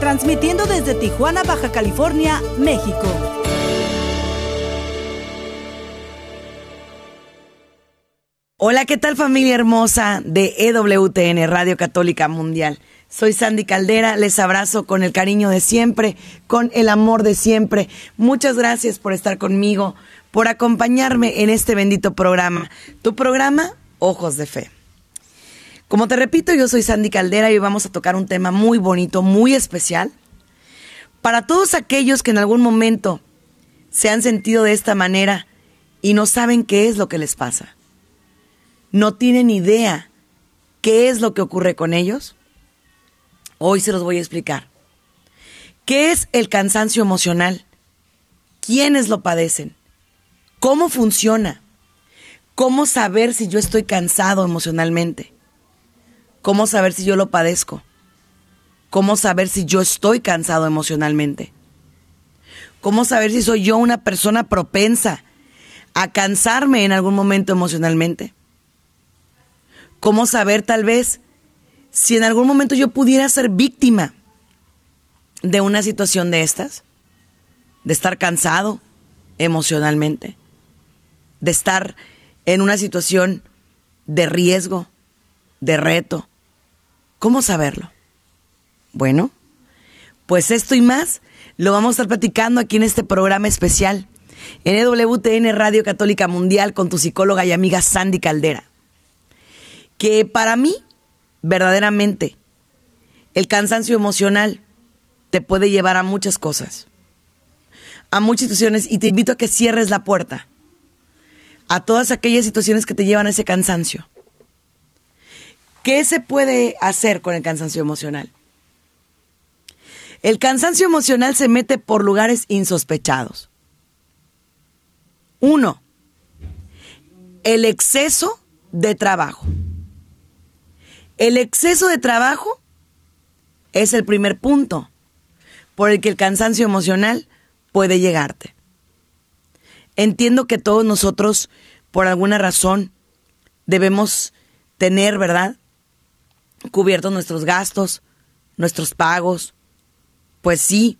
transmitiendo desde Tijuana, Baja California, México. Hola, ¿qué tal familia hermosa de EWTN, Radio Católica Mundial? Soy Sandy Caldera, les abrazo con el cariño de siempre, con el amor de siempre. Muchas gracias por estar conmigo, por acompañarme en este bendito programa, tu programa Ojos de Fe. Como te repito, yo soy Sandy Caldera y hoy vamos a tocar un tema muy bonito, muy especial. Para todos aquellos que en algún momento se han sentido de esta manera y no saben qué es lo que les pasa no tienen idea qué es lo que ocurre con ellos, hoy se los voy a explicar. ¿Qué es el cansancio emocional? ¿Quiénes lo padecen? ¿Cómo funciona? ¿Cómo saber si yo estoy cansado emocionalmente? ¿Cómo saber si yo lo padezco? ¿Cómo saber si yo estoy cansado emocionalmente? ¿Cómo saber si soy yo una persona propensa a cansarme en algún momento emocionalmente? ¿Cómo saber tal vez si en algún momento yo pudiera ser víctima de una situación de estas? De estar cansado emocionalmente, de estar en una situación de riesgo, de reto. ¿Cómo saberlo? Bueno, pues esto y más lo vamos a estar platicando aquí en este programa especial en EWTN Radio Católica Mundial con tu psicóloga y amiga Sandy Caldera que para mí, verdaderamente, el cansancio emocional te puede llevar a muchas cosas, a muchas situaciones, y te invito a que cierres la puerta a todas aquellas situaciones que te llevan a ese cansancio. ¿Qué se puede hacer con el cansancio emocional? El cansancio emocional se mete por lugares insospechados. Uno, el exceso de trabajo. El exceso de trabajo es el primer punto por el que el cansancio emocional puede llegarte. Entiendo que todos nosotros, por alguna razón, debemos tener, ¿verdad? Cubiertos nuestros gastos, nuestros pagos, pues sí,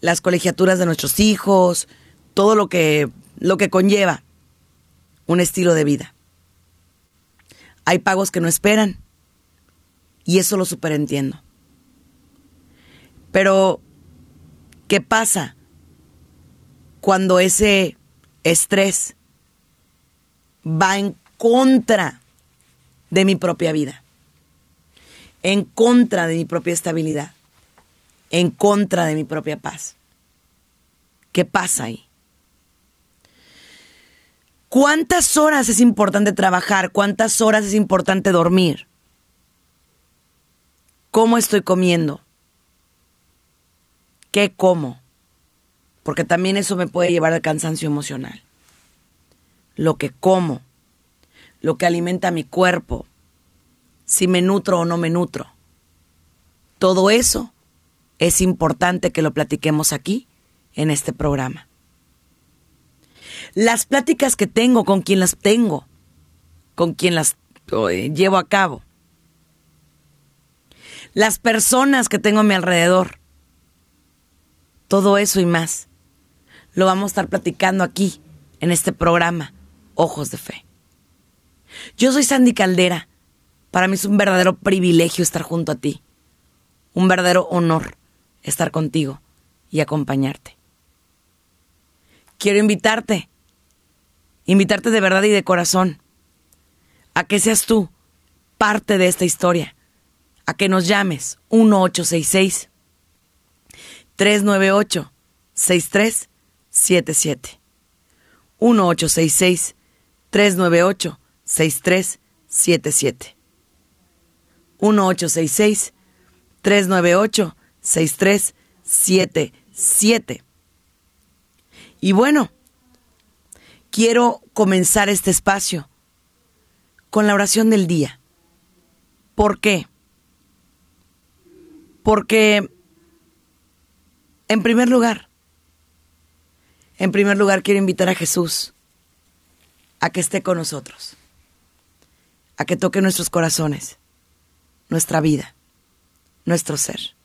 las colegiaturas de nuestros hijos, todo lo que, lo que conlleva un estilo de vida. Hay pagos que no esperan y eso lo superentiendo. Pero, ¿qué pasa cuando ese estrés va en contra de mi propia vida? En contra de mi propia estabilidad. En contra de mi propia paz. ¿Qué pasa ahí? ¿Cuántas horas es importante trabajar? ¿Cuántas horas es importante dormir? ¿Cómo estoy comiendo? ¿Qué como? Porque también eso me puede llevar al cansancio emocional. Lo que como, lo que alimenta mi cuerpo, si me nutro o no me nutro. Todo eso es importante que lo platiquemos aquí en este programa. Las pláticas que tengo, con quien las tengo, con quien las eh, llevo a cabo, las personas que tengo a mi alrededor. Todo eso y más lo vamos a estar platicando aquí, en este programa, Ojos de Fe. Yo soy Sandy Caldera. Para mí es un verdadero privilegio estar junto a ti. Un verdadero honor estar contigo y acompañarte. Quiero invitarte, invitarte de verdad y de corazón, a que seas tú parte de esta historia a que nos llames 1866 398 6377 1866 398 6377 1866 398 6377 777. Y bueno, quiero comenzar este espacio con la oración del día. ¿Por qué? Porque, en primer lugar, en primer lugar quiero invitar a Jesús a que esté con nosotros, a que toque nuestros corazones, nuestra vida, nuestro ser.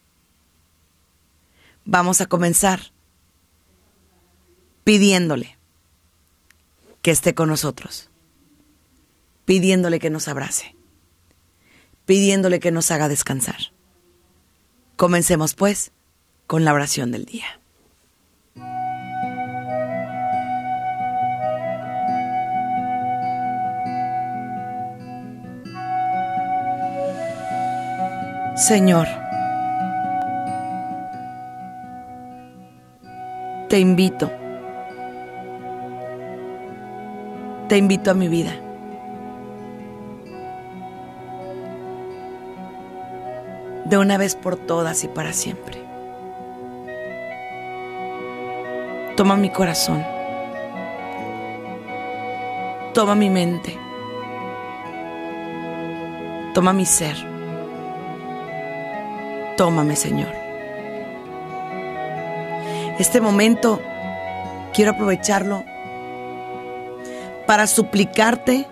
Vamos a comenzar pidiéndole que esté con nosotros, pidiéndole que nos abrace, pidiéndole que nos haga descansar. Comencemos pues con la oración del día. Señor, te invito, te invito a mi vida. De una vez por todas y para siempre. Toma mi corazón. Toma mi mente. Toma mi ser. Tómame, Señor. Este momento quiero aprovecharlo para suplicarte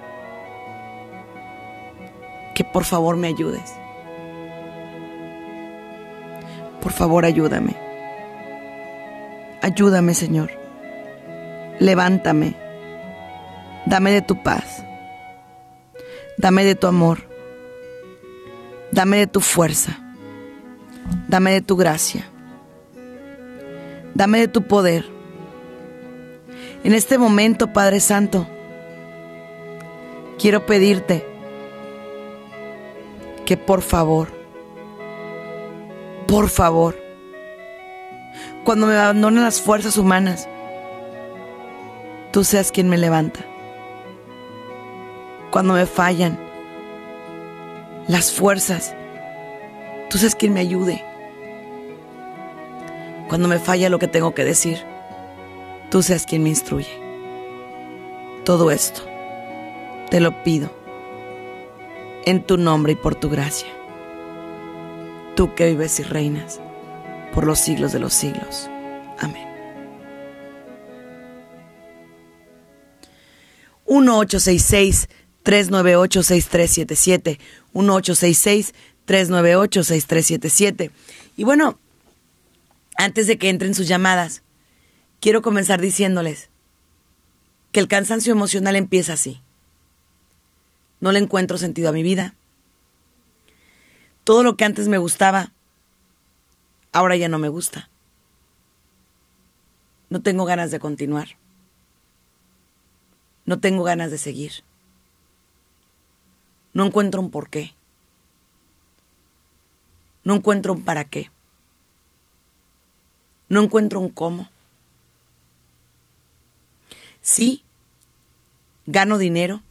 que por favor me ayudes. Por favor, ayúdame. Ayúdame, Señor. Levántame. Dame de tu paz. Dame de tu amor. Dame de tu fuerza. Dame de tu gracia. Dame de tu poder. En este momento, Padre Santo, quiero pedirte que por favor, por favor, cuando me abandonen las fuerzas humanas, tú seas quien me levanta. Cuando me fallan las fuerzas, tú seas quien me ayude cuando me falla lo que tengo que decir, tú seas quien me instruye. Todo esto te lo pido en tu nombre y por tu gracia. Tú que vives y reinas por los siglos de los siglos. Amén. 1866-398-6377. 1866-398-6377. Y bueno, antes de que entren sus llamadas, quiero comenzar diciéndoles que el cansancio emocional empieza así. No le encuentro sentido a mi vida. Todo lo que antes me gustaba, ahora ya no me gusta. No tengo ganas de continuar. No tengo ganas de seguir. No encuentro un por qué. No encuentro un para qué. No encuentro un cómo. Sí, gano dinero.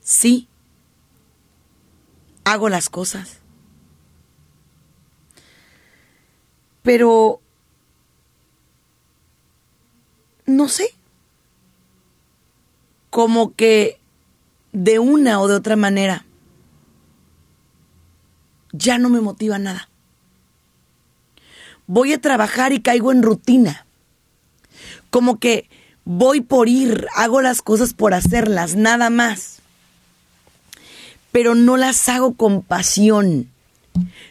Sí, hago las cosas. Pero, no sé, como que de una o de otra manera ya no me motiva nada voy a trabajar y caigo en rutina. Como que voy por ir, hago las cosas por hacerlas, nada más. Pero no las hago con pasión.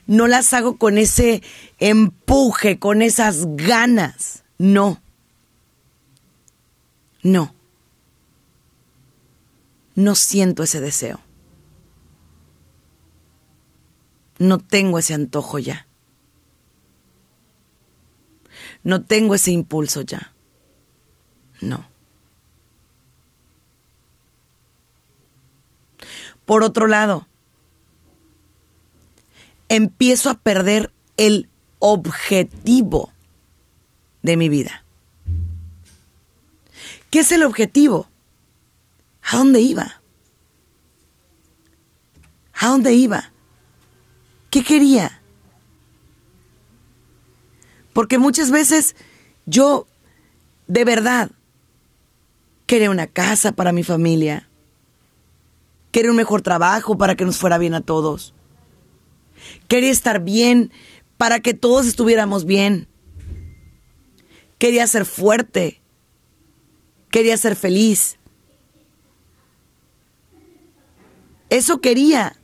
No las hago con ese empuje, con esas ganas. No. No. No siento ese deseo. No tengo ese antojo ya. No tengo ese impulso ya. No. Por otro lado, empiezo a perder el objetivo de mi vida. ¿Qué es el objetivo? ¿A dónde iba? ¿A dónde iba? ¿Qué quería? Porque muchas veces yo, de verdad, quería una casa para mi familia, quería un mejor trabajo para que nos fuera bien a todos, quería estar bien para que todos estuviéramos bien, quería ser fuerte, quería ser feliz. Eso quería.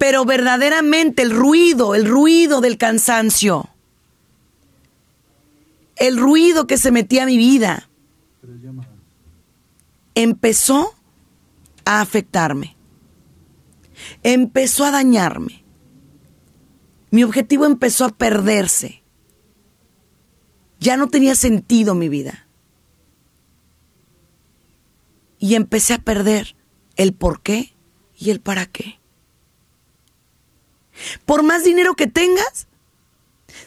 Pero verdaderamente el ruido, el ruido del cansancio, el ruido que se metía a mi vida, empezó a afectarme, empezó a dañarme. Mi objetivo empezó a perderse. Ya no tenía sentido mi vida. Y empecé a perder el por qué y el para qué. Por más dinero que tengas,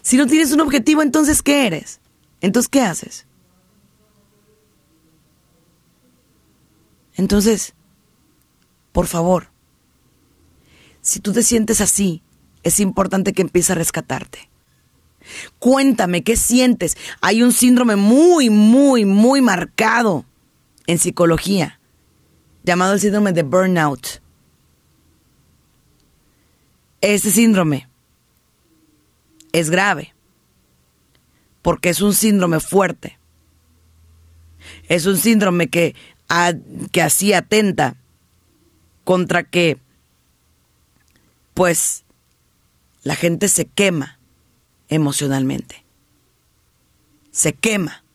si no tienes un objetivo, entonces ¿qué eres? Entonces, ¿qué haces? Entonces, por favor, si tú te sientes así, es importante que empieces a rescatarte. Cuéntame, ¿qué sientes? Hay un síndrome muy, muy, muy marcado en psicología, llamado el síndrome de burnout. Este síndrome es grave porque es un síndrome fuerte. Es un síndrome que, que así atenta contra que, pues, la gente se quema emocionalmente. Se quema.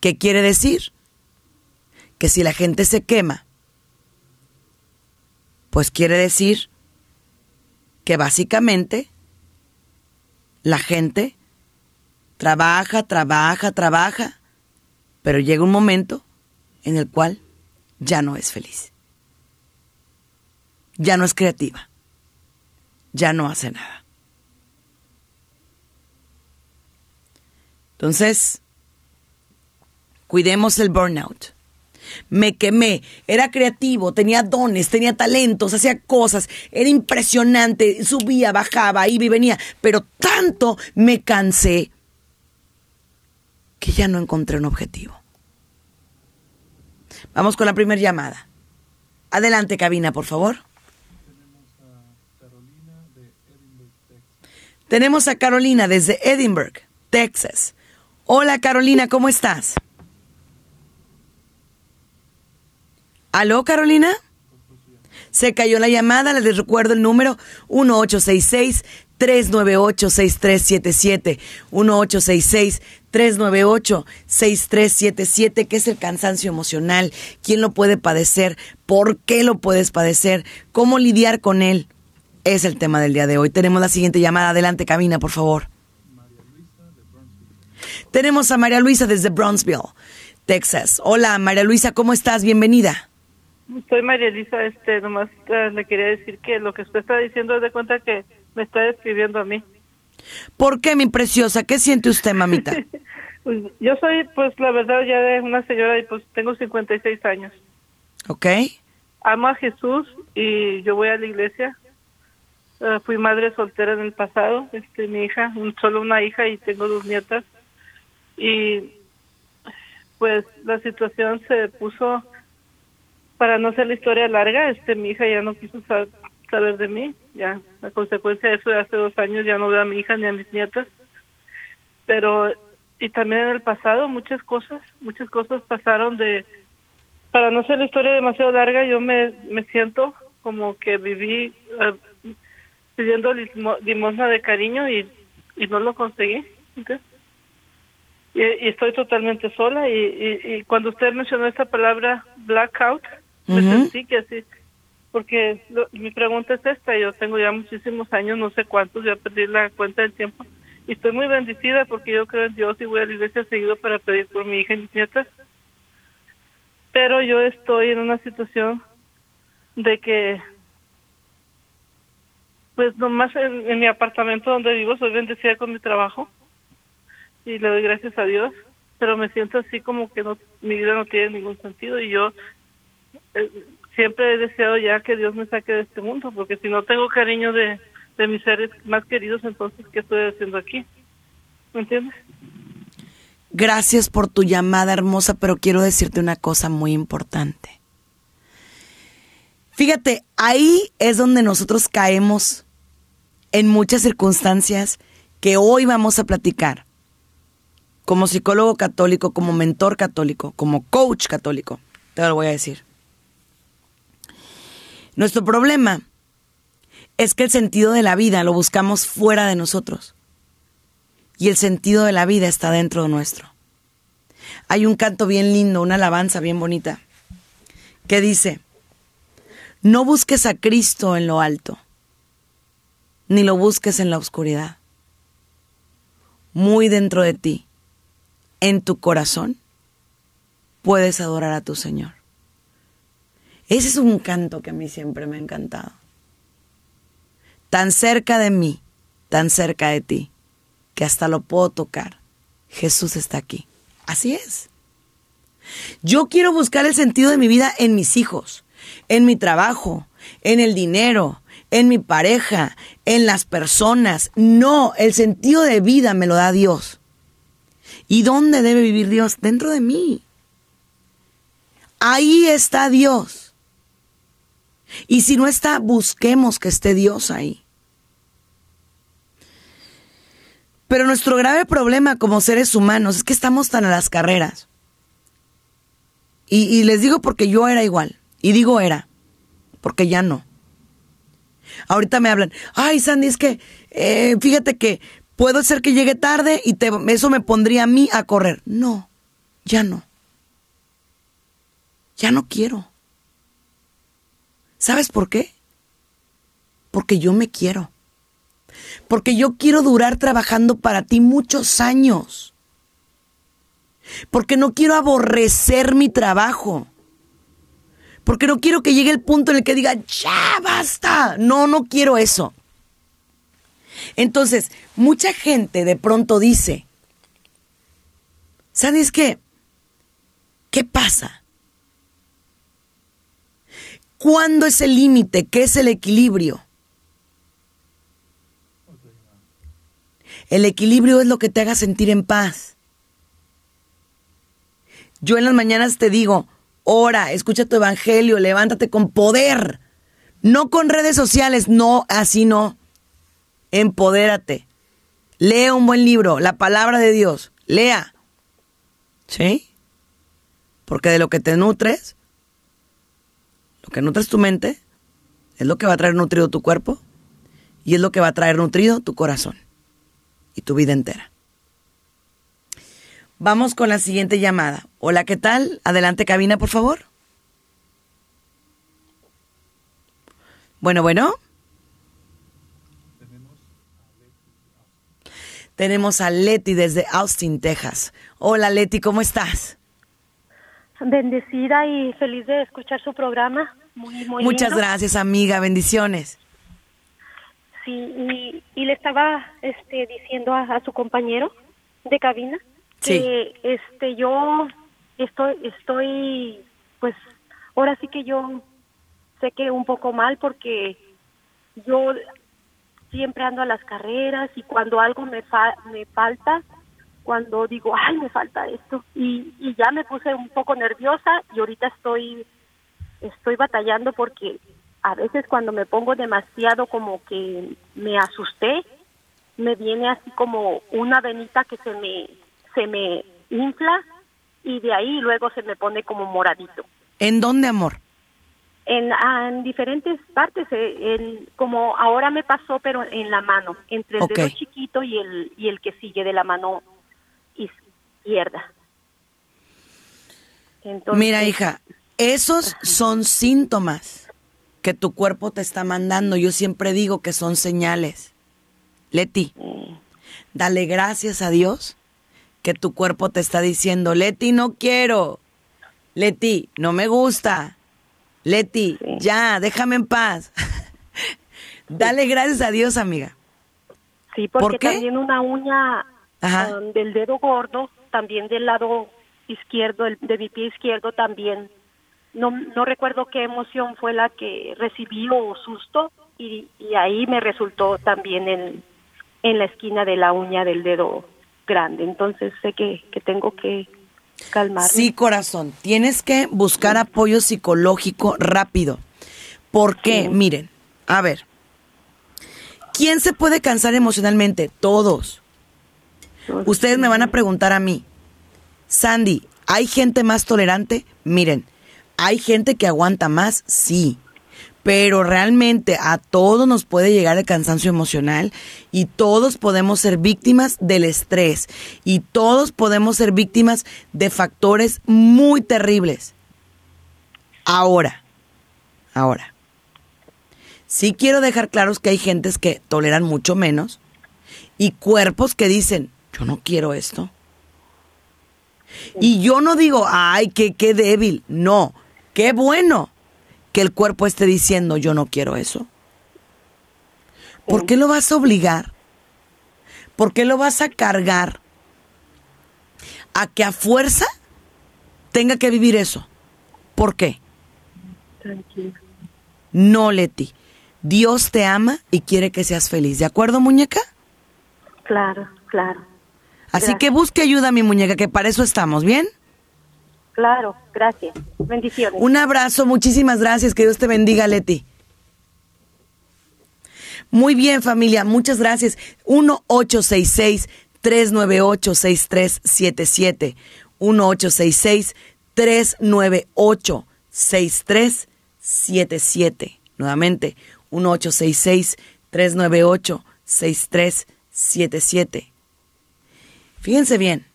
¿Qué quiere decir? Que si la gente se quema, pues quiere decir que básicamente la gente trabaja, trabaja, trabaja, pero llega un momento en el cual ya no es feliz. Ya no es creativa. Ya no hace nada. Entonces, cuidemos el burnout me quemé, era creativo, tenía dones, tenía talentos, hacía cosas, era impresionante, subía, bajaba, iba y venía, pero tanto me cansé que ya no encontré un objetivo. Vamos con la primera llamada. Adelante, cabina, por favor. Tenemos a Carolina desde Edinburgh, Texas. Hola Carolina, ¿cómo estás? ¿Aló, Carolina? Se cayó la llamada, les recuerdo el número 1866 398 6377 1866 398 6377 que es el cansancio emocional, quién lo puede padecer, por qué lo puedes padecer, cómo lidiar con él. Es el tema del día de hoy. Tenemos la siguiente llamada. Adelante, cabina, por favor. Tenemos a María Luisa desde Brownsville, Texas. Hola, María Luisa, ¿cómo estás? Bienvenida. Soy María Elisa, este, nomás eh, le quería decir que lo que usted está diciendo es de cuenta que me está describiendo a mí. ¿Por qué, mi preciosa? ¿Qué siente usted, mamita? pues yo soy, pues la verdad, ya de una señora y pues tengo 56 años. Ok. Amo a Jesús y yo voy a la iglesia. Eh, fui madre soltera en el pasado, este, mi hija, un, solo una hija y tengo dos nietas. Y pues la situación se puso para no hacer la historia larga, este mi hija ya no quiso saber de mí, ya a consecuencia de eso de hace dos años ya no veo a mi hija ni a mis nietas, pero y también en el pasado muchas cosas, muchas cosas pasaron de, para no hacer la historia demasiado larga, yo me, me siento como que viví uh, pidiendo limosna de cariño y, y no lo conseguí. Y, y, estoy totalmente sola y, y, y, cuando usted mencionó esta palabra blackout, me sentí que así, porque mi pregunta es esta, yo tengo ya muchísimos años, no sé cuántos, ya perdí la cuenta del tiempo, y estoy muy bendecida porque yo creo en Dios y voy a la iglesia seguido para pedir por mi hija y mis nietas, pero yo estoy en una situación de que pues nomás en, en mi apartamento donde vivo soy bendecida con mi trabajo y le doy gracias a Dios, pero me siento así como que no mi vida no tiene ningún sentido y yo siempre he deseado ya que Dios me saque de este mundo, porque si no tengo cariño de, de mis seres más queridos, entonces, ¿qué estoy haciendo aquí? ¿Me entiendes? Gracias por tu llamada hermosa, pero quiero decirte una cosa muy importante. Fíjate, ahí es donde nosotros caemos en muchas circunstancias que hoy vamos a platicar. Como psicólogo católico, como mentor católico, como coach católico, te lo voy a decir. Nuestro problema es que el sentido de la vida lo buscamos fuera de nosotros. Y el sentido de la vida está dentro de nuestro. Hay un canto bien lindo, una alabanza bien bonita, que dice, no busques a Cristo en lo alto, ni lo busques en la oscuridad. Muy dentro de ti, en tu corazón, puedes adorar a tu Señor. Ese es un canto que a mí siempre me ha encantado. Tan cerca de mí, tan cerca de ti, que hasta lo puedo tocar. Jesús está aquí. Así es. Yo quiero buscar el sentido de mi vida en mis hijos, en mi trabajo, en el dinero, en mi pareja, en las personas. No, el sentido de vida me lo da Dios. ¿Y dónde debe vivir Dios? Dentro de mí. Ahí está Dios. Y si no está, busquemos que esté Dios ahí. Pero nuestro grave problema como seres humanos es que estamos tan a las carreras. Y, les digo porque yo era igual. Y digo era, porque ya no. Ahorita me hablan, ay Sandy, es que eh, fíjate que puedo ser que llegue tarde y te, eso me pondría a mí a correr. No, ya no. Ya no quiero. ¿Sabes por qué? Porque yo me quiero. Porque yo quiero durar trabajando para ti muchos años. Porque no quiero aborrecer mi trabajo. Porque no quiero que llegue el punto en el que diga, ya basta. No, no quiero eso. Entonces, mucha gente de pronto dice, ¿sabes qué? ¿Qué pasa? ¿Cuándo es el límite? ¿Qué es el equilibrio? El equilibrio es lo que te haga sentir en paz. Yo en las mañanas te digo, ora, escucha tu evangelio, levántate con poder. No con redes sociales, no, así no. Empodérate. Lea un buen libro, la palabra de Dios. Lea. ¿Sí? Porque de lo que te nutres, lo que nutres tu mente es lo que va a traer nutrido tu cuerpo y es lo que va a traer nutrido tu corazón y tu vida entera. Vamos con la siguiente llamada. Hola, ¿qué tal? Adelante, cabina, por favor. Bueno, bueno. Tenemos a Leti desde Austin, Texas. Hola, Leti, ¿cómo estás? Bendecida y feliz de escuchar su programa. Muchas gracias, amiga. Bendiciones. Sí, y, le estaba este, diciendo a, su compañero de cabina que este, yo estoy, estoy, pues, ahora sí que yo sé que un poco mal porque yo siempre ando a las carreras y cuando algo me, me falta, cuando digo, ay, me falta esto, y, y ya me puse un poco nerviosa y ahorita estoy, estoy batallando porque a veces cuando me pongo demasiado como que me asusté, me viene así como una venita que se me, se me infla y de ahí luego se me pone como moradito. ¿En dónde, amor? En, ah, en diferentes partes, eh, en, como ahora me pasó, pero en la mano, entre el dedo chiquito y el, y el que sigue de la mano izquierda. Mira, hija, esos son síntomas que tu cuerpo te está mandando. Yo siempre digo que son señales. Leti, dale gracias a Dios que tu cuerpo te está diciendo, Leti, no quiero. Leti, no me gusta. Leti, ya, déjame en paz. dale gracias a Dios, amiga. Sí, porque también una uña um, del dedo gordo también del lado izquierdo, de mi pie izquierdo también. No, no recuerdo qué emoción fue la que recibí o susto, y, ahí me resultó también en, en la esquina de la uña del dedo grande. Entonces sé que, que tengo que calmar. Sí, corazón, tienes que buscar apoyo psicológico rápido. ¿Por qué? Miren, a ver, ¿quién se puede cansar emocionalmente? Todos. Ustedes me van a preguntar a mí, Sandy, ¿hay gente más tolerante? Miren, ¿hay gente que aguanta más? Sí pero realmente a todos nos puede llegar el cansancio emocional y todos podemos ser víctimas del estrés y todos podemos ser víctimas de factores muy terribles. Ahora, ahora, sí quiero dejar claros que hay gentes que toleran mucho menos y cuerpos que dicen, yo no quiero esto. Y yo no digo, ay, qué, qué débil, no, qué bueno que el cuerpo esté diciendo yo no quiero eso? ¿Por qué lo vas a obligar? ¿Por qué lo vas a cargar a que a fuerza tenga que vivir eso? ¿Por qué? No, Leti. Dios te ama y quiere que seas feliz. ¿De acuerdo, muñeca? Claro, claro. Así que busque ayuda, mi muñeca, que para eso estamos, ¿bien? Claro, gracias. Bendiciones. Un abrazo, muchísimas gracias. Que Dios te bendiga, Leti. Muy bien, familia, muchas gracias. 1-866-398-6377. 1-866-398-6377. Nuevamente, 1-866-398-6377. Fíjense bien,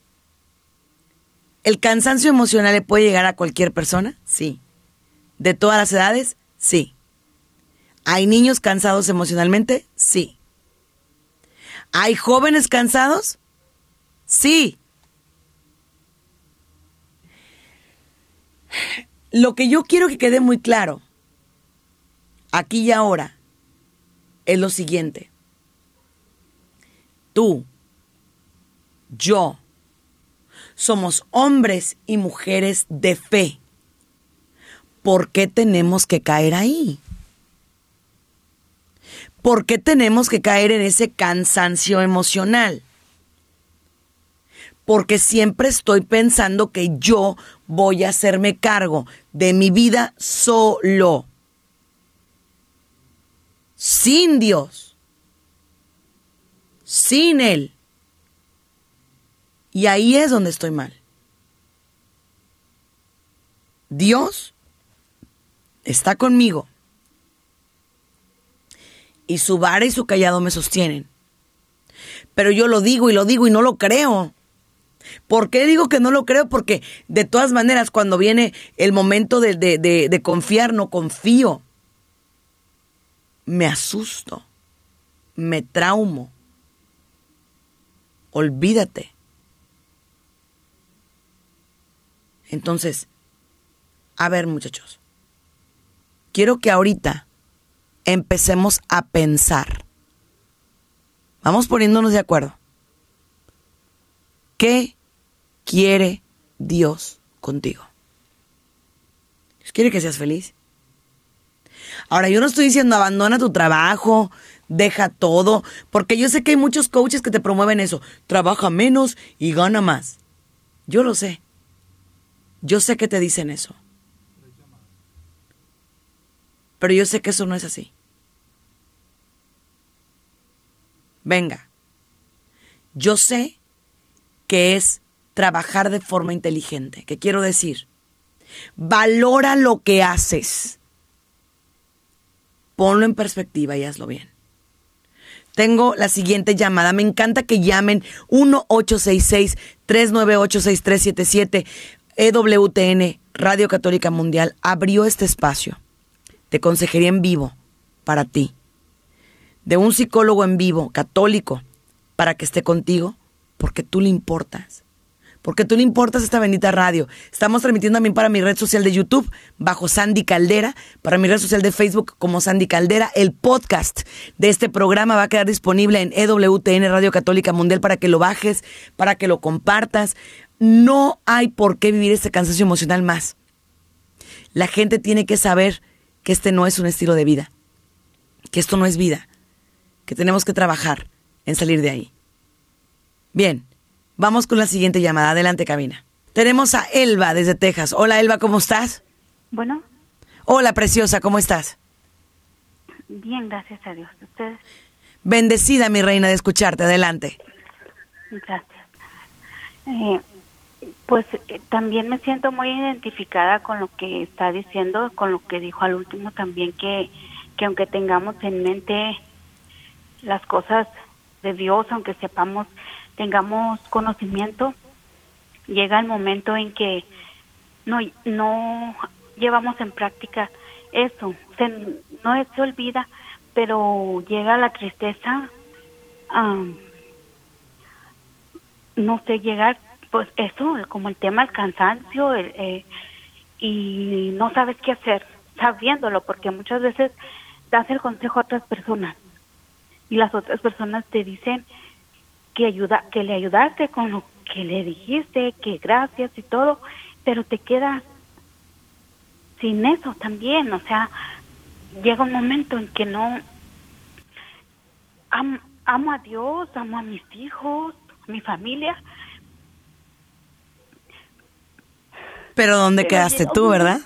¿El cansancio emocional le puede llegar a cualquier persona? Sí. ¿De todas las edades? Sí. ¿Hay niños cansados emocionalmente? Sí. ¿Hay jóvenes cansados? Sí. Lo que yo quiero que quede muy claro, aquí y ahora, es lo siguiente. Tú, yo, somos hombres y mujeres de fe. ¿Por qué tenemos que caer ahí? ¿Por qué tenemos que caer en ese cansancio emocional? Porque siempre estoy pensando que yo voy a hacerme cargo de mi vida solo. Sin Dios. Sin Él. Y ahí es donde estoy mal. Dios está conmigo. Y su vara y su callado me sostienen. Pero yo lo digo y lo digo y no lo creo. ¿Por qué digo que no lo creo? Porque de todas maneras, cuando viene el momento de, de confiar, no confío. Me asusto. Me traumo. Olvídate. Entonces, a ver muchachos, quiero que ahorita empecemos a pensar. Vamos poniéndonos de acuerdo. ¿Qué quiere Dios contigo? Quiere que seas feliz. Ahora, yo no estoy diciendo abandona tu trabajo, deja todo, porque yo sé que hay muchos coaches que te promueven eso. Trabaja menos y gana más. Yo lo sé. Yo sé que te dicen eso. Pero yo sé que eso no es así. Venga. Yo sé que es trabajar de forma inteligente. ¿Qué quiero decir? Valora lo que haces. Ponlo en perspectiva y hazlo bien. Tengo la siguiente llamada. Me encanta que llamen 1-866-398-6377. EWTN, Radio Católica Mundial, abrió este espacio de consejería en vivo para ti, de un psicólogo en vivo, católico, para que esté contigo, porque tú le importas. Porque tú le importas esta bendita radio. Estamos transmitiendo también para mi red social de YouTube, bajo Sandy Caldera, para mi red social de Facebook como Sandy Caldera. El podcast de este programa va a quedar disponible en EWTN Radio Católica Mundial para que lo bajes, para que lo compartas. No hay por qué vivir este cansancio emocional más. La gente tiene que saber que este no es un estilo de vida. que esto no es vida, que tenemos que trabajar en salir de ahí. Bien, vamos con la siguiente llamada. Adelante, cabina. Tenemos a Elba desde Texas. Hola, Elba, ¿cómo estás? Bueno. Hola, preciosa, ¿cómo estás? Bien, gracias a Dios. ¿Ustedes? Bendecida, mi reina, de escucharte. Adelante. Gracias. Eh, pues eh, también me siento muy identificada con lo que está diciendo, con lo que dijo al último también, que, que aunque tengamos en mente las cosas de Dios, aunque sepamos, tengamos conocimiento, llega el momento en que no, no llevamos en práctica eso, se, no se olvida, pero llega la tristeza, no sé, llegar, pues eso, como el tema del cansancio, eh, y no sabes qué hacer, sabiéndolo, porque muchas veces das el consejo a otras personas y las otras personas te dicen que ayuda, que le ayudaste con lo que le dijiste, que gracias y todo, pero te quedas sin eso también, o sea, llega un momento en que no amo a Dios, amo a mis hijos, mi familia. Pero ¿dónde quedaste tú, verdad?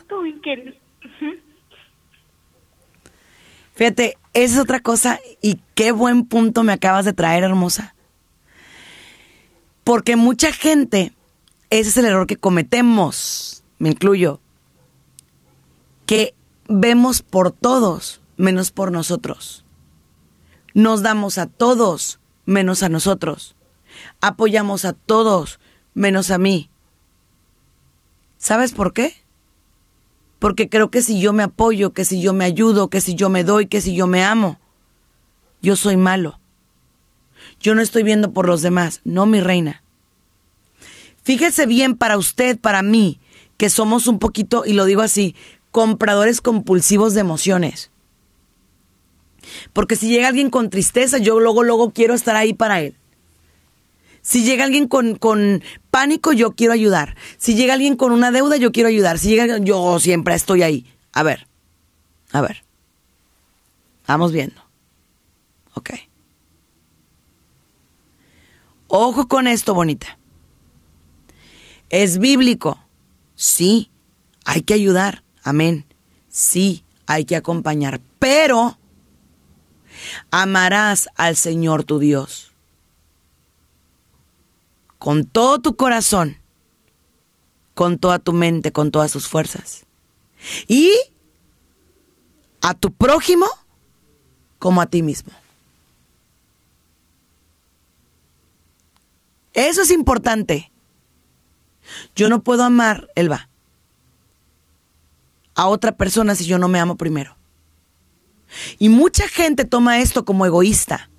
Fíjate, esa es otra cosa y qué buen punto me acabas de traer, hermosa. Porque mucha gente, ese es el error que cometemos, me incluyo, que vemos por todos menos por nosotros. Nos damos a todos menos a nosotros. Apoyamos a todos menos a mí. ¿Sabes por qué? Porque creo que si yo me apoyo, que si yo me ayudo, que si yo me doy, que si yo me amo, yo soy malo. Yo no estoy viendo por los demás, no mi reina. Fíjese bien para usted, para mí, que somos un poquito, y lo digo así, compradores compulsivos de emociones. Porque si llega alguien con tristeza, yo luego, luego quiero estar ahí para él. Si llega alguien con, pánico, yo quiero ayudar. Si llega alguien con una deuda, yo quiero ayudar. Si llega, yo siempre estoy ahí. A ver, a ver. Vamos viendo. Ok. Ojo con esto, bonita. ¿Es bíblico? Sí, hay que ayudar. Amén. Sí, hay que acompañar, pero amarás al Señor tu Dios con todo tu corazón, con toda tu mente, con todas tus fuerzas. Y a tu prójimo como a ti mismo. Eso es importante. Yo no puedo amar, Elba, a otra persona si yo no me amo primero. Y mucha gente toma esto como egoísta,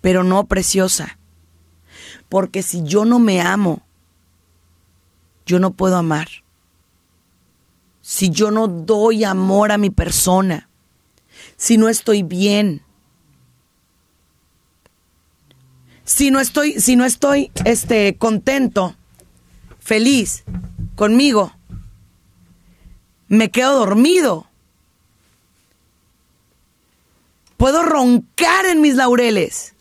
pero no preciosa. Porque si yo no me amo, yo no puedo amar. Si yo no doy amor a mi persona, si no estoy bien, si no estoy, si no estoy este, contento, feliz conmigo, me quedo dormido. Puedo roncar en mis laureles.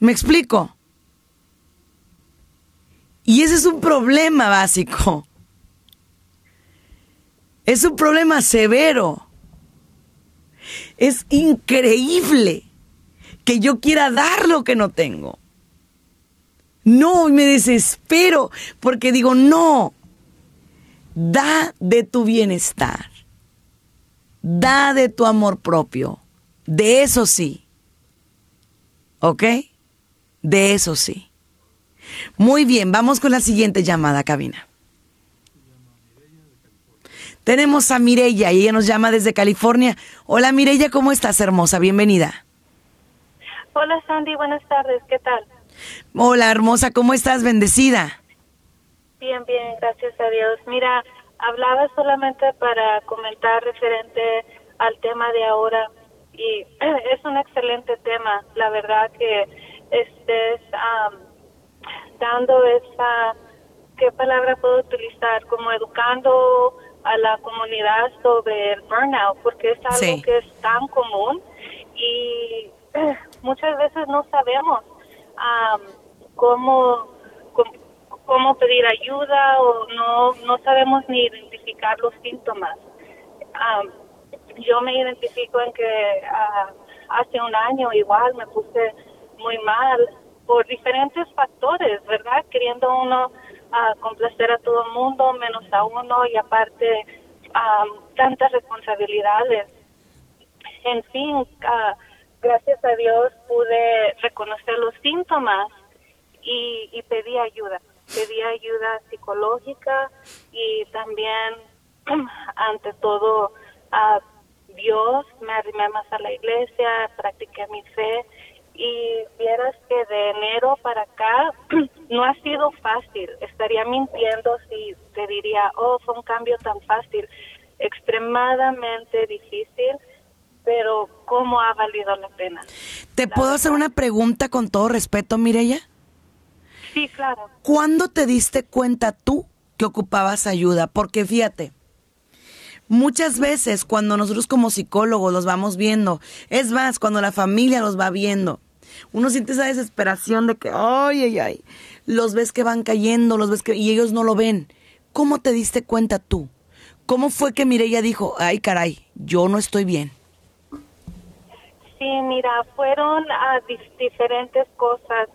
¿Me explico? Y ese es un problema básico. Es un problema severo. Es increíble que yo quiera dar lo que no tengo. No, me desespero porque digo, no, Da de tu bienestar. Da de tu amor propio. De eso sí. ¿Ok? De eso sí. Muy bien, vamos con la siguiente llamada, cabina. Tenemos a Mirella y ella nos llama desde California. Hola Mirella, ¿cómo estás, hermosa? Bienvenida. Hola Sandy, buenas tardes, ¿qué tal? Hola hermosa, ¿cómo estás? Bendecida. Bien, bien, gracias a Dios. Mira, hablaba solamente para comentar referente al tema de ahora y es un excelente tema. La verdad que estés dando esa, ¿qué palabra puedo utilizar? Como educando a la comunidad sobre el burnout, porque es algo que es tan común y muchas veces no sabemos cómo, cómo, pedir ayuda o no, no sabemos ni identificar los síntomas. yo me identifico en que ah, hace un año igual me puse muy mal por diferentes factores, ¿verdad? Queriendo uno uh, complacer a todo el mundo, menos a uno y aparte tantas responsabilidades. En fin, uh, gracias a Dios pude reconocer los síntomas y, y pedí ayuda. Pedí ayuda psicológica y también, ante todo, a Dios, me arrimé más a la iglesia, practiqué mi fe y vieras que de enero para acá no ha sido fácil. Estaría mintiendo si te diría, oh, fue un cambio tan fácil. Extremadamente difícil, pero ¿cómo ha valido la pena? ¿Te puedo hacer una pregunta con todo respeto, Mireya? Sí, claro. ¿Cuándo te diste cuenta tú que ocupabas ayuda? Porque fíjate, Muchas veces cuando nosotros como psicólogos los vamos viendo, es más, cuando la familia los va viendo, uno siente esa desesperación de que, ay, ay, ay, los ves que van cayendo, los ves que, y ellos no lo ven. ¿Cómo te diste cuenta tú? ¿Cómo fue que Mireya dijo, ay, caray, yo no estoy bien? Sí, mira, fueron a diferentes cosas.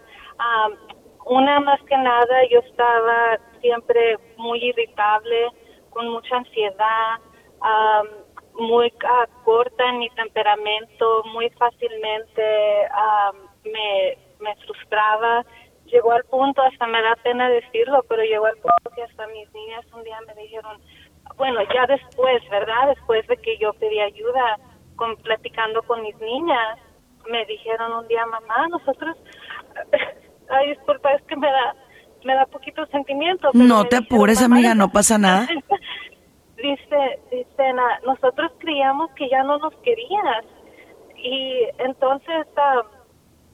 una más que nada, yo estaba siempre muy irritable, con mucha ansiedad, muy uh, corta en mi temperamento, muy fácilmente me, me frustraba. Llegó al punto, hasta me da pena decirlo, pero llegó al punto que hasta mis niñas un día me dijeron, bueno, ya después, ¿verdad? Después de que yo pedí ayuda, con, platicando con mis niñas, me dijeron un día, mamá, nosotros, ay, disculpa, es que me da, me da poquito sentimiento. No te apures, amiga, no pasa nada. dice, dice, nosotros creíamos que ya no nos querías. Y entonces uh,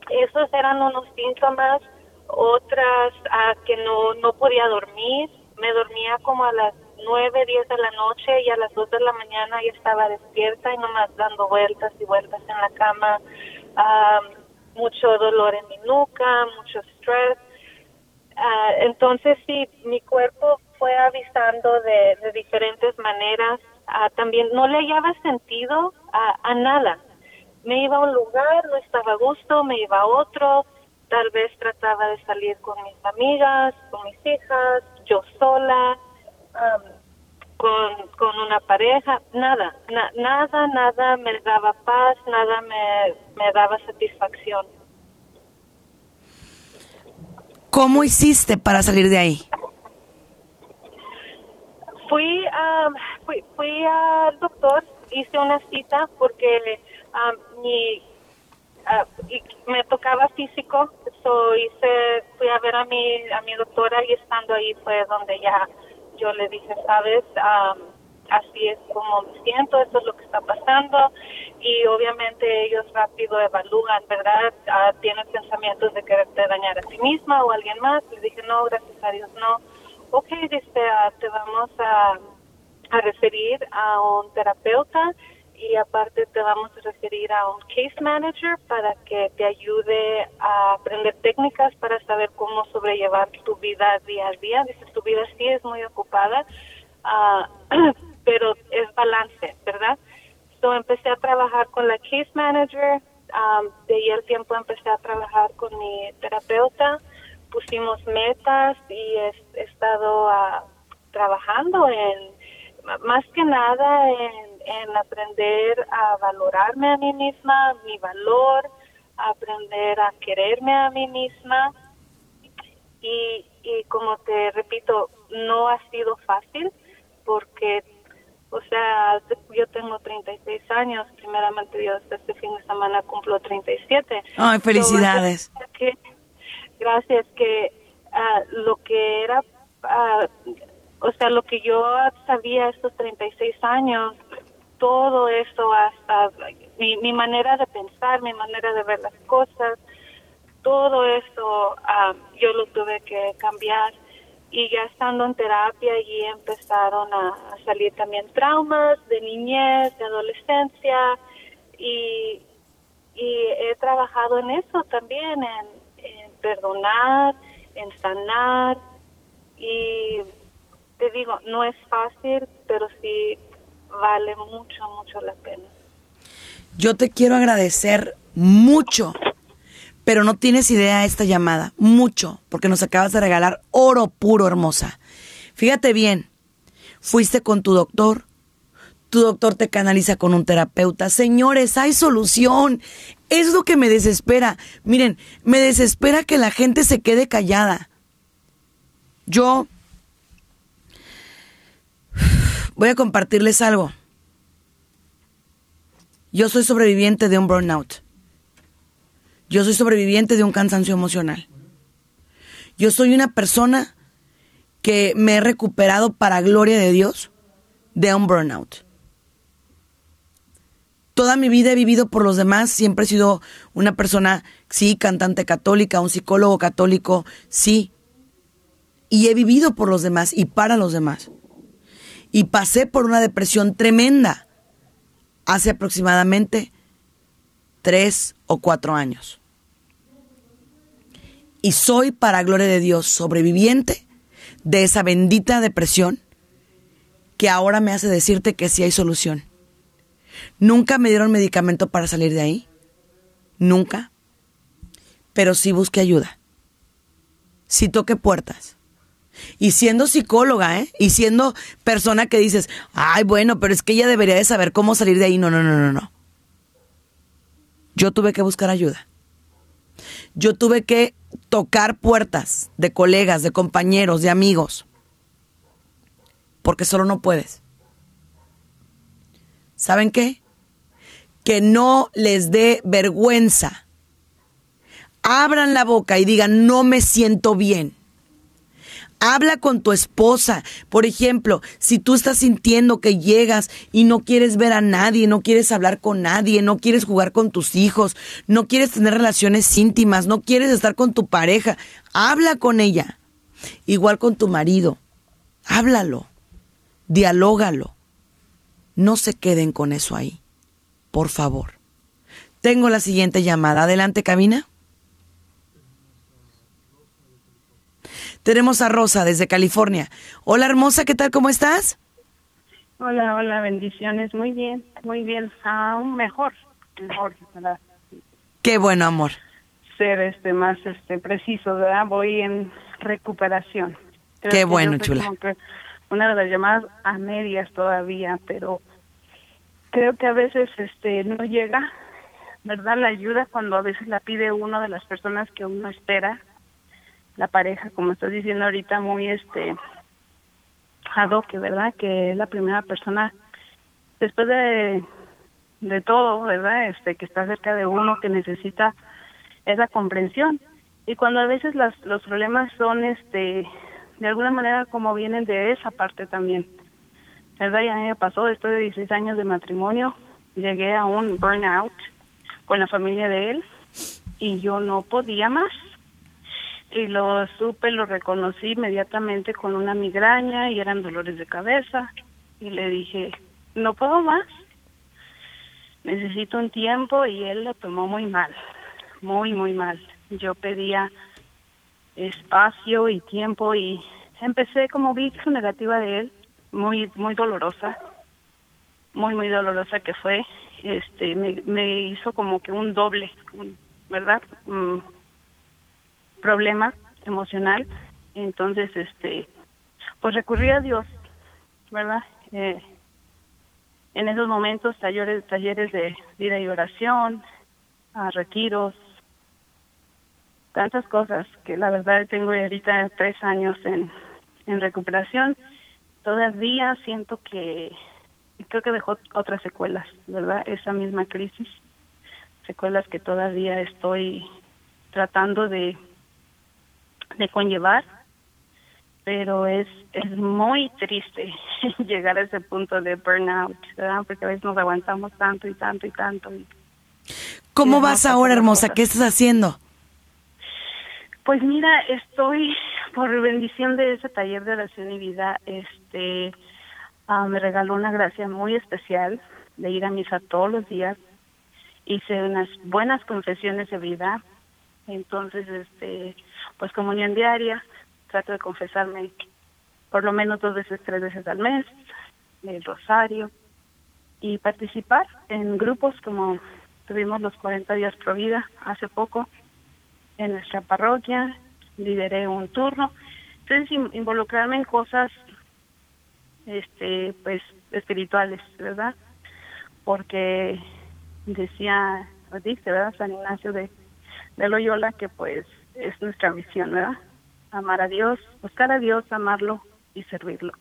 esos eran unos síntomas, otras uh, que no, no podía dormir, me dormía como a las nueve, diez de la noche y a las dos de la mañana ya estaba despierta y nomás dando vueltas y vueltas en la cama, mucho dolor en mi nuca, mucho estrés. entonces sí, mi cuerpo fue avisando de, de diferentes maneras. También no le hallaba sentido a, a, nada. Me iba a un lugar, no estaba a gusto, me iba a otro, tal vez trataba de salir con mis amigas, con mis hijas, yo sola, con, con una pareja, nada, nada, nada me daba paz, nada me, me daba satisfacción. ¿Cómo hiciste para salir de ahí? Fui, fui, fui al doctor, hice una cita porque mi, ah, me tocaba físico, so hice, fui a ver a mi, a mi doctora y estando ahí fue donde ya yo le dije, sabes, así es como me siento, esto es lo que está pasando y obviamente ellos rápido evalúan, ¿verdad? Ah, tienen pensamientos de quererte dañar a ti misma o a alguien más. Les dije, no, gracias a Dios, no ok, dice, ah, te vamos a, a referir a un terapeuta y aparte te vamos a referir a un case manager para que te ayude a aprender técnicas para saber cómo sobrellevar tu vida día a día. Dice, tu vida sí es muy ocupada, uh, pero es balance, ¿verdad? So empecé a trabajar con la case manager, um, de ahí el tiempo empecé a trabajar con mi terapeuta pusimos metas y he, estado uh, trabajando en, más que nada, en, aprender a valorarme a mí misma, mi valor, aprender a quererme a mí misma. Y, y como te repito, no ha sido fácil porque, o sea, yo tengo 36 años, primeramente Dios, este fin de semana cumplo 37. Ay, felicidades gracias que uh, lo que era, uh, o sea, lo que yo sabía estos 36 años, todo eso hasta mi, mi manera de pensar, mi manera de ver las cosas, todo eso uh, yo lo tuve que cambiar. Y ya estando en terapia allí empezaron a, salir también traumas de niñez, de adolescencia y, he trabajado en eso también, en, perdonar, en sanar y te digo, no es fácil, pero sí vale mucho, mucho la pena. Yo te quiero agradecer mucho pero no tienes idea de esta llamada, mucho, porque nos acabas de regalar oro puro, hermosa. Fíjate bien, fuiste con tu doctor, tu doctor te canaliza con un terapeuta. Señores, hay solución. Es lo que me desespera. Miren, me desespera que la gente se quede callada. Yo voy a compartirles algo. Yo soy sobreviviente de un burnout. Yo soy sobreviviente de un cansancio emocional. Yo soy una persona que me he recuperado para gloria de Dios de un burnout. Toda mi vida he vivido por los demás, siempre he sido una persona, sí, cantante católica, un psicólogo católico, sí. Y he vivido por los demás y para los demás. Y pasé por una depresión tremenda hace aproximadamente tres o cuatro años. Y soy, para gloria de Dios, sobreviviente de esa bendita depresión que ahora me hace decirte que sí hay solución. Nunca me dieron medicamento para salir de ahí. Nunca. Pero sí busqué ayuda. Sí toqué puertas. Y siendo psicóloga, ¿eh? Y siendo persona que dices, ay, bueno, pero es que ella debería de saber cómo salir de ahí. No, no, no, no, no yo tuve que buscar ayuda. Yo tuve que tocar puertas de colegas, de compañeros, de amigos. Porque solo no puedes. ¿Saben qué? Que no les dé vergüenza. Abran la boca y digan, no me siento bien. Habla con tu esposa. Por ejemplo, si tú estás sintiendo que llegas y no quieres ver a nadie, no quieres hablar con nadie, no quieres jugar con tus hijos, no quieres tener relaciones íntimas, no quieres estar con tu pareja, habla con ella. Igual con tu marido. Háblalo. Dialógalo. No se queden con eso ahí. Por favor. Tengo la siguiente llamada. Adelante, cabina. Tenemos a Rosa desde California. Hola hermosa, ¿qué tal? ¿Cómo estás? Hola, hola, bendiciones. Muy bien, muy bien. Aún mejor, mejor. Qué bueno, amor. Ser este más este preciso, ¿verdad? Voy en recuperación. Qué bueno, chula. Una de las llamadas a medias todavía, pero creo que a veces este no llega, ¿verdad? La ayuda cuando a veces la pide una de las personas que uno espera la pareja, como estás diciendo ahorita, muy este adoque, ¿verdad? Que es la primera persona después de, de todo, ¿verdad? Este que está cerca de uno que necesita esa comprensión. Y cuando a veces las, los problemas son este de alguna manera como vienen de esa parte también. ¿Verdad? Y pasó después de 16 años de matrimonio, llegué a un burnout con la familia de él y yo no podía más y lo supe, lo reconocí inmediatamente con una migraña y eran dolores de cabeza y le dije, no puedo más, necesito un tiempo y él lo tomó muy mal, muy, muy mal. Yo pedía espacio y tiempo y empecé como vi su negativa de él, muy, muy dolorosa, muy, muy dolorosa que fue, este, me, hizo como que un doble, ¿verdad? Mm, problema emocional. Entonces, este, pues recurrí a Dios, ¿verdad? Eh, en esos momentos, talleres, talleres de vida y oración, a retiros, tantas cosas que la verdad tengo ahorita tres años en, en recuperación. Todavía siento que creo que dejó otras secuelas, ¿verdad? Esa misma crisis, secuelas que todavía estoy tratando de de conllevar, pero es, es muy triste llegar a ese punto de burnout, ¿verdad? Porque a veces nos aguantamos tanto y tanto y tanto. Y, ¿Cómo vas ahora, hermosa? ¿Qué estás haciendo? Pues mira, estoy por bendición de ese taller de oración y vida, este, ah, me regaló una gracia muy especial de ir a misa todos los días. Hice unas buenas confesiones de vida. Entonces, este, pues comunión diaria, trato de confesarme por lo menos dos veces, tres veces al mes, el rosario, y participar en grupos como tuvimos los 40 días pro vida hace poco en nuestra parroquia, lideré un turno, entonces involucrarme en cosas este pues espirituales, ¿verdad? Porque decía, dice, ¿verdad? San Ignacio de, de Loyola que pues es nuestra misión, ¿verdad? Amar a Dios, buscar a Dios, amarlo y servirlo.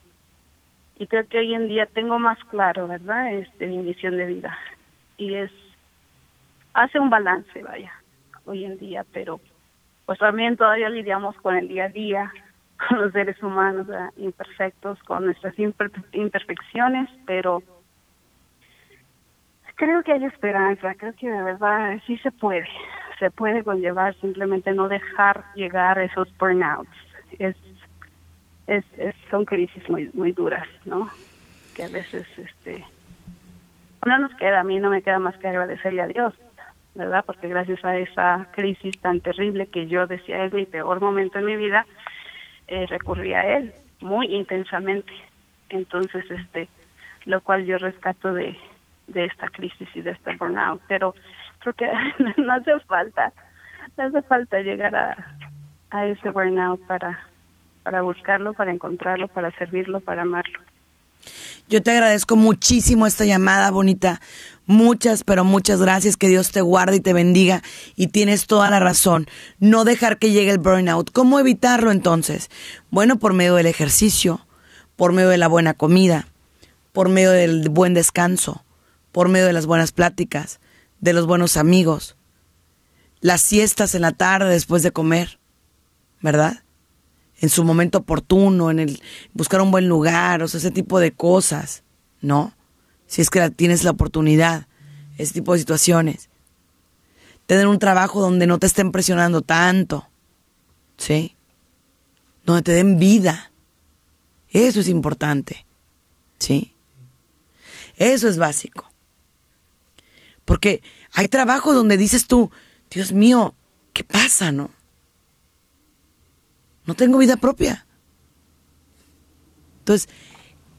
Y creo que hoy en día tengo más claro, ¿verdad? Este, mi misión de vida. Y es, hace un balance, vaya, hoy en día, pero pues también todavía lidiamos con el día a día, con los seres humanos imperfectos, con nuestras imperfecciones, pero creo que hay esperanza, creo que de verdad sí se puede, se puede conllevar, simplemente no dejar llegar esos burnouts. Es, es, es son crisis muy muy duras, ¿no? Que a veces este no nos queda, a mí no me queda más que agradecerle a Dios ¿verdad? Porque gracias a esa crisis tan terrible que yo decía es mi peor momento en mi vida, eh, recurrí a él muy intensamente. Entonces, este, lo cual yo rescato de, de esta crisis y de este burnout. Pero creo que no hace falta, no hace falta llegar a, a ese burnout para, para buscarlo, para encontrarlo, para servirlo, para amarlo. Yo te agradezco muchísimo esta llamada, bonita. Muchas, pero muchas gracias. Que Dios te guarde y te bendiga. Y tienes toda la razón. No dejar que llegue el burnout. ¿Cómo evitarlo entonces? Bueno, por medio del ejercicio, por medio de la buena comida, por medio del buen descanso, por medio de las buenas pláticas, de los buenos amigos, las siestas en la tarde después de comer, ¿verdad? en su momento oportuno, en el buscar un buen lugar, o sea, ese tipo de cosas, ¿no? Si es que tienes la oportunidad, ese tipo de situaciones. Tener un trabajo donde no te estén presionando tanto, ¿sí? Donde te den vida. Eso es importante, ¿sí? Eso es básico. Porque hay trabajos donde dices tú, Dios mío, ¿qué pasa, no? No tengo vida propia. Entonces,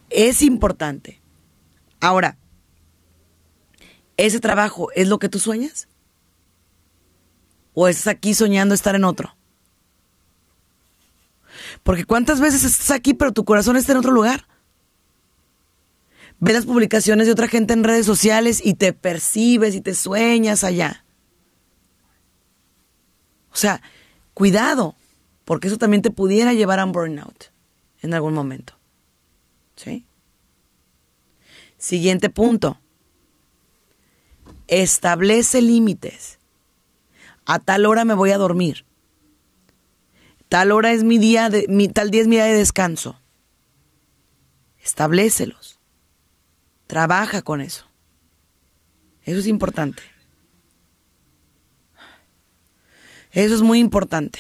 es importante. Ahora, ¿ese trabajo es lo que tú sueñas? ¿O estás aquí soñando estar en otro? Porque cuántas veces estás aquí pero tu corazón está en otro lugar. Ves las publicaciones de otra gente en redes sociales y te percibes y te sueñas allá. O sea, cuidado porque eso también te pudiera llevar a un burnout en algún momento. ¿Sí? Siguiente punto. Establece límites. A tal hora me voy a dormir. Tal hora es mi día de tal día es mi día de descanso. Establecelos. Trabaja con eso. Eso es importante. Eso es muy importante.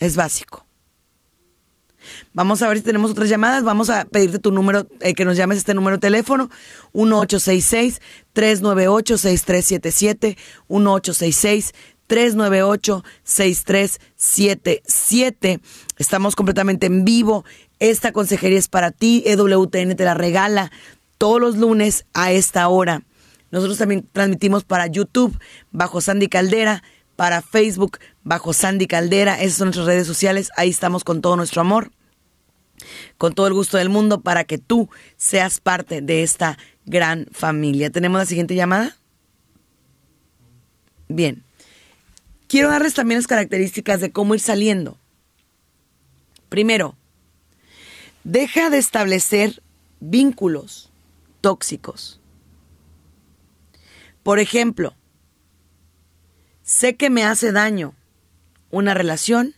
Es básico. Vamos a ver si tenemos otras llamadas. Vamos a pedirte tu número, eh, que nos llames este número de teléfono, 1866-398-6377, 1866-398-6377. Estamos completamente en vivo. Esta consejería es para ti. EWTN te la regala todos los lunes a esta hora. Nosotros también transmitimos para YouTube bajo Sandy Caldera para Facebook bajo Sandy Caldera. Esas son nuestras redes sociales. Ahí estamos con todo nuestro amor, con todo el gusto del mundo para que tú seas parte de esta gran familia. ¿Tenemos la siguiente llamada? Bien. Quiero darles también las características de cómo ir saliendo. Primero, deja de establecer vínculos tóxicos. Por ejemplo, Sé que me hace daño una relación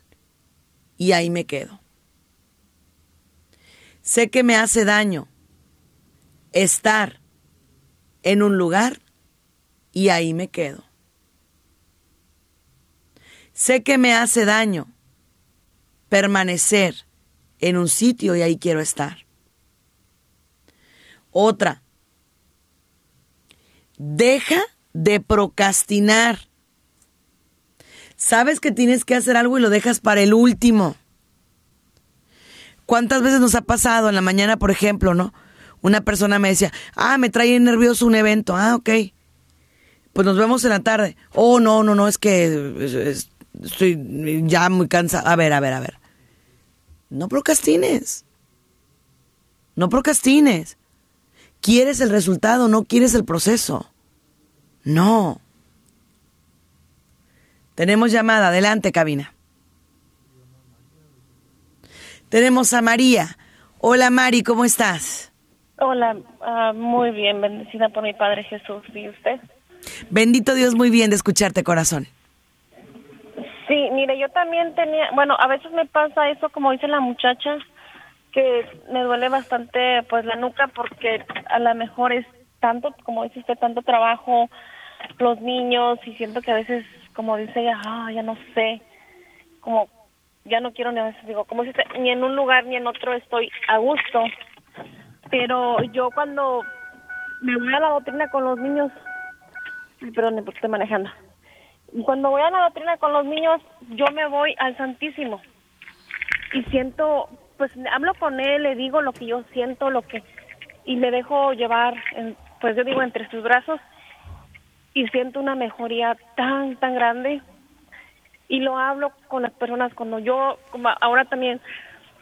y ahí me quedo. Sé que me hace daño estar en un lugar y ahí me quedo. Sé que me hace daño permanecer en un sitio y ahí quiero estar. Otra, deja de procrastinar. Sabes que tienes que hacer algo y lo dejas para el último. ¿Cuántas veces nos ha pasado en la mañana, por ejemplo, no? Una persona me decía, ah, me trae nervioso un evento. Ah, ok. Pues nos vemos en la tarde. Oh, no, no, no, es que estoy ya muy cansada. A ver, a ver, a ver. No procrastines. No procrastines. Quieres el resultado, no quieres el proceso. No. Tenemos llamada. Adelante, cabina. Tenemos a María. Hola, Mari, ¿cómo estás? Hola, ah, muy bien, bendecida por mi Padre Jesús. ¿Y usted? Bendito Dios, muy bien de escucharte, corazón. Sí, mire, yo también tenía, bueno, a veces me pasa eso, como dice la muchacha, que me duele bastante, pues, la nuca, porque a lo mejor es tanto, como dice usted, tanto trabajo, los niños, y siento que a veces, como dice ella, ah, ya no sé, como, ya no quiero ni digo, como dice, ni en un lugar ni en otro estoy a gusto, pero yo cuando me voy a la doctrina con los niños, perdón, porque estoy manejando, cuando voy a la doctrina con los niños, yo me voy al Santísimo. Y siento, pues hablo con él, le digo lo que yo siento, lo que y me dejo llevar, pues yo digo entre sus brazos y siento una mejoría tan tan grande y lo hablo con las personas cuando yo como ahora también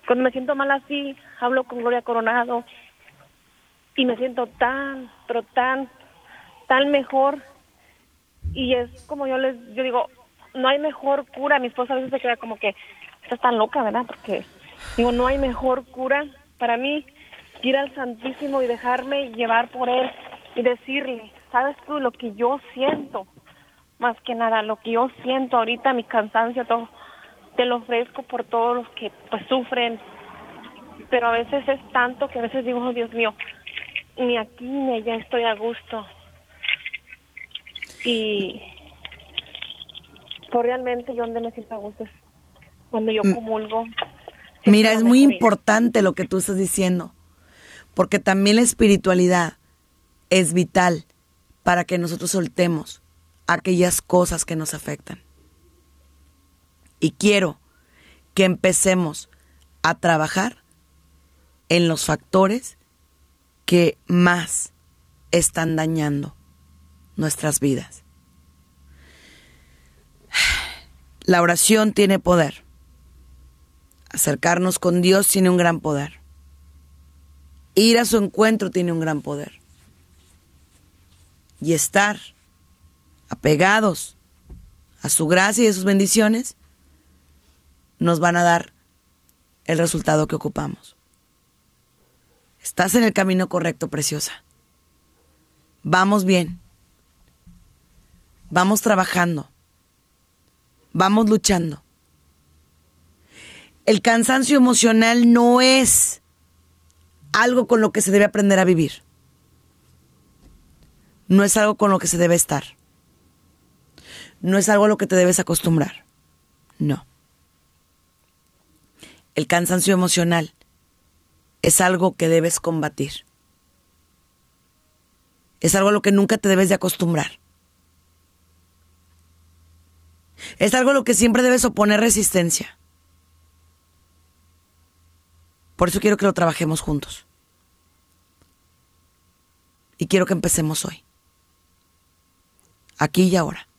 cuando me siento mal así hablo con Gloria Coronado y me siento tan pero tan tan mejor. Y es como yo les yo digo no hay mejor cura. Mi esposa a veces se queda como que estás tan loca verdad porque digo no hay mejor cura para mí ir al santísimo y dejarme llevar por él y decirle sabes tú lo que yo siento más que nada lo que yo siento ahorita mi cansancio todo te lo ofrezco por todos los que pues sufren pero a veces es tanto que a veces digo oh, Dios mío ni aquí ni allá estoy a gusto y pues realmente yo donde me siento a gusto cuando yo mm. comulgo. Mira, es muy importante lo que tú estás diciendo, porque también la espiritualidad es vital para que nosotros soltemos aquellas cosas que nos afectan. Y quiero que empecemos a trabajar en los factores que más están dañando nuestras vidas. La oración tiene poder. Acercarnos con Dios tiene un gran poder. Ir a su encuentro tiene un gran poder. Y estar apegados a su gracia y a sus bendiciones nos van a dar el resultado que ocupamos. Estás en el camino correcto, preciosa. Vamos bien. Vamos trabajando. Vamos luchando. El cansancio emocional no es algo con lo que se debe aprender a vivir. No es algo con lo que se debe estar. No es algo a lo que te debes acostumbrar. No. El cansancio emocional es algo que debes combatir. Es algo a lo que nunca te debes de acostumbrar. Es algo a lo que siempre debes oponer resistencia. Por eso quiero que lo trabajemos juntos. Y quiero que empecemos hoy. Aquí y ahora.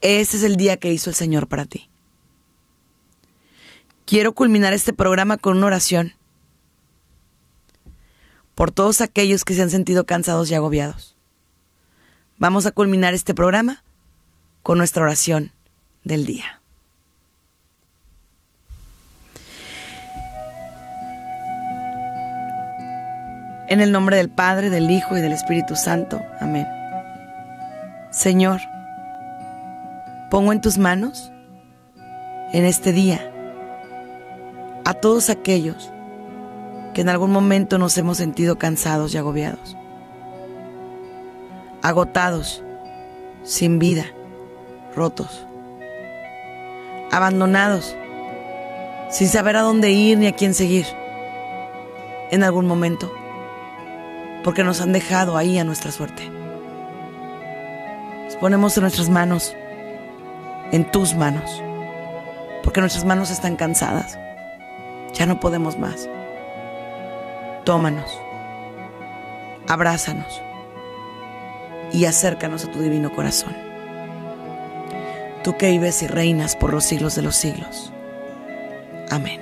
Ese es el día que hizo el Señor para ti. Quiero culminar este programa con una oración por todos aquellos que se han sentido cansados y agobiados. Vamos a culminar este programa con nuestra oración del día. En el nombre del Padre, del Hijo y del Espíritu Santo. Amén. Señor, pongo en tus manos en este día a todos aquellos que en algún momento nos hemos sentido cansados y agobiados, agotados, sin vida, rotos. abandonados, sin saber a dónde ir ni a quién seguir en algún momento, porque nos han dejado ahí a nuestra suerte. Nos ponemos en nuestras manos, en tus manos, porque nuestras manos están cansadas. Ya no podemos más. Tómanos, abrázanos y acércanos a tu divino corazón. Tú que vives y reinas por los siglos de los siglos. Amén.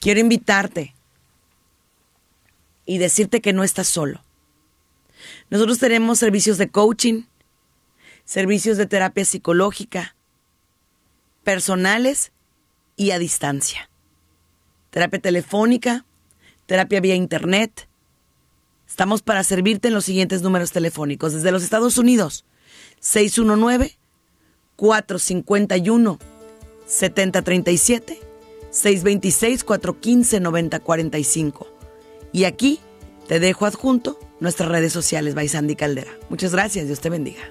Quiero invitarte y decirte que no estás solo. Nosotros tenemos servicios de coaching, servicios de terapia psicológica, personales y a distancia. Terapia telefónica, terapia vía internet. Estamos para servirte en los siguientes números telefónicos. Desde los Estados Unidos, 619 451 7037 626-415-9045. Y aquí te dejo adjunto nuestras redes sociales, by Sandy Caldera. Muchas gracias, Dios te bendiga.